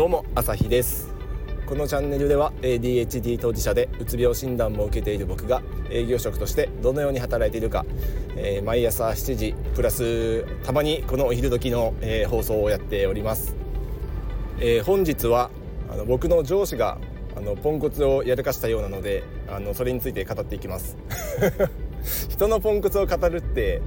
どうも朝日です。このチャンネルでは ADHD 当事者でうつ病診断も受けている僕が営業職としてどのように働いているか、えー、毎朝7時プラスたまにこのお昼時の、えー、放送をやっております、えー、本日はあの僕の上司があのポンコツをやらかしたようなのであのそれについて語っていきます。人のポンコツを語るって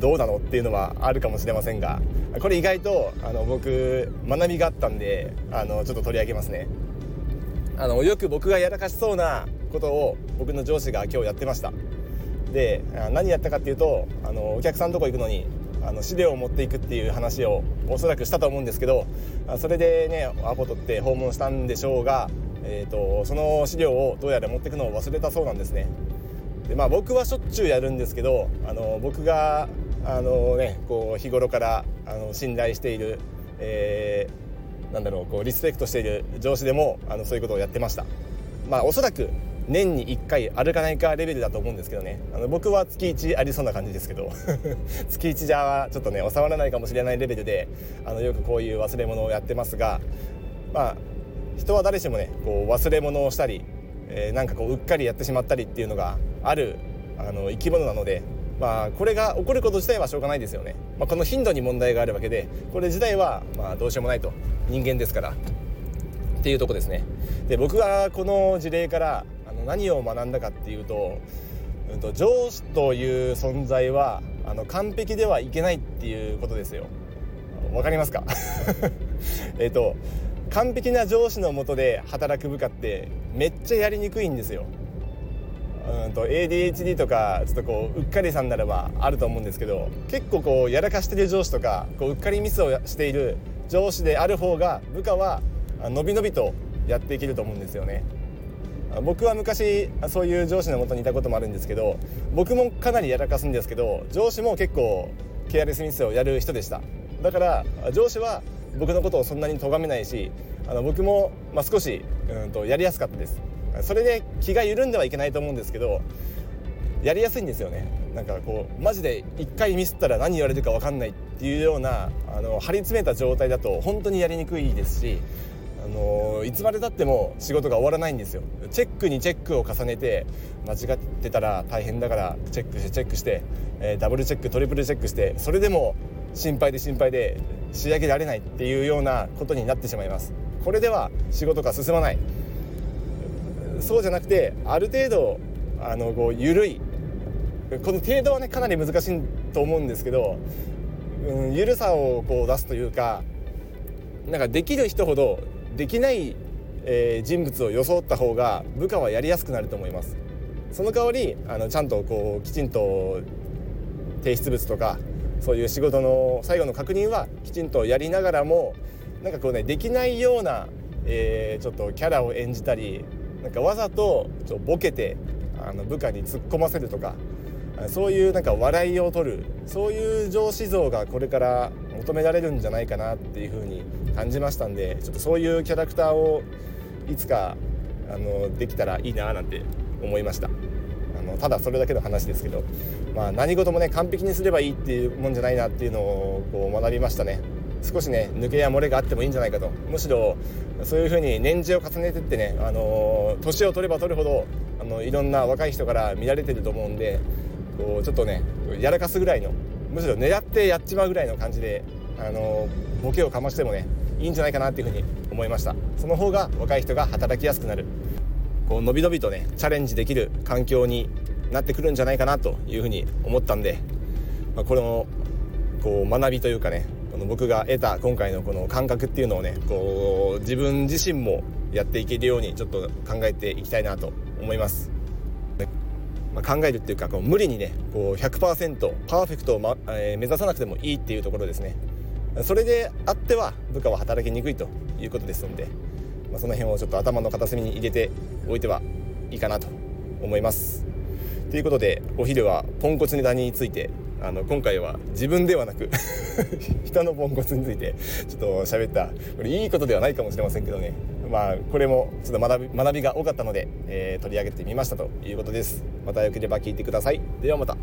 どうなのっていうのはあるかもしれませんがこれ意外とあの僕学びがあったんであのちょっと取り上げますね。あのよく僕がやらかしそうなことを僕の上司が今日やってました。で何やったかっていうとあのお客さんとこ行くのにあの資料を持っていくっていう話をおそらくしたと思うんですけどそれでねアポ取って訪問したんでしょうが、えーと、その資料をどうやら持っていくのを忘れたそうなんですね。でまあ僕はしょっちゅうやるんですけどあの僕があのねこう日頃からあの信頼している、えーなんだろうこうリスペクトしている上司でもあのそういうことをやってました。まあおそらく年に1回あるかないかレベルだと思うんですけどね。あの僕は月1ありそうな感じですけど 月1じゃちょっとね収まらないかもしれないレベルであのよくこういう忘れ物をやってますがまあ人は誰しもねこう忘れ物をしたり、えー、なんかこううっかりやってしまったりっていうのがあるあの生き物なのでまあ、これが起こること自体はしょうがないですよね、まあ、この頻度に問題があるわけでこれ自体はまあどうしようもないと人間ですからっていうとこですね。で僕がこの事例からあの何を学んだかっていうと,、うんと、上司という存在はあの完璧ではいけないっていうことですよ。わかりますか？えっと完璧な上司のもとで働く部下ってめっちゃやりにくいんですよ。うんと ADHD とかちょっとこううっかりさんならばあると思うんですけど結構こうやらかしてる上司とかこううっかりミスをしている上司である方が部下はのびのびとやっていけると思うんですよね。僕は昔そういう上司のもとにいたこともあるんですけど僕もかなりやらかすんですけど上司も結構ケアレスミスをやる人でした。だから上司は僕のことをそんなに咎めないしあの僕も、まあ、少しうんとやりやすかったです。それで気が緩んではいけないと思うんですけどやりやすいんですよね。なんかこうマジで一回ミスったら何言われるか分かんないっていうようなあの張り詰めた状態だと本当にやりにくいですしあのいつまでたっても仕事が終わらないんですよ。チェックにチェックを重ねて間違ってたら大変だからチェックしてチェックして、えー、ダブルチェックトリプルチェックしてそれでも心配で心配で仕上げられないっていうようなことになってしまいます。これでは仕事が進まない。そうじゃなくてある程度あのこう緩い。この程度はねかなり難しいと思うんですけど、うん、緩さをこう出すというかなんかできる人ほどできない、えー、人物を装った方が部下はやりやすくなると思います。その代わりあのちゃんとこうきちんと提出物とかそういう仕事の最後の確認はきちんとやりながらもなんかこうねできないような、えー、ちょっとキャラを演じたりなんかわざとちょボケてあの部下に突っ込ませるとかそういうなんか笑いを取るそういう上司像がこれから求められるんじゃないかなっていうふうに感じましたんでちょっとそういうキャラクターをいつかあのできたらいいななんて思いました。あのただそれだけの話ですけど、まあ、何事もね完璧にすればいいっていうもんじゃないなっていうのをこう学びましたね。少しね抜けや漏れがあってもいいんじゃないかと。むしろそういうふうに年次を重ねてってね、あの年を取れば取るほどあのいろんな若い人から見られてると思うんでこうちょっとねやらかすぐらいのむしろ狙ってやっちまうぐらいの感じで、あのボケをかましてもねいいんじゃないかなっていうふうに思いましたその方が若い人が働きやすくなるこう伸び伸びとねチャレンジできる環境になってくるんじゃないかなというふうに思ったんで、まあ、このこう学びというかねこの僕が得た今回のこの感覚っていうのをねこう自分自身もやっていけるようにちょっと考えていきたいなと思います。まあ、考えるっていうかこう無理にねこう100%パーフェクトを、まえー、目指さなくてもいいっていうところですね。それであっては部下は働きにくいということですので、まあ、その辺をちょっと頭の片隅に入れておいてはいいかなと思います。ということでお昼はポンコツネタについてあの今回は自分ではなく 人のポンコツについてちょっと喋ったこれいいことではないかもしれませんけどね。まあこれもちょっと学び学びが多かったので、えー、取り上げてみましたということです。またよければ聞いてください。ではまた。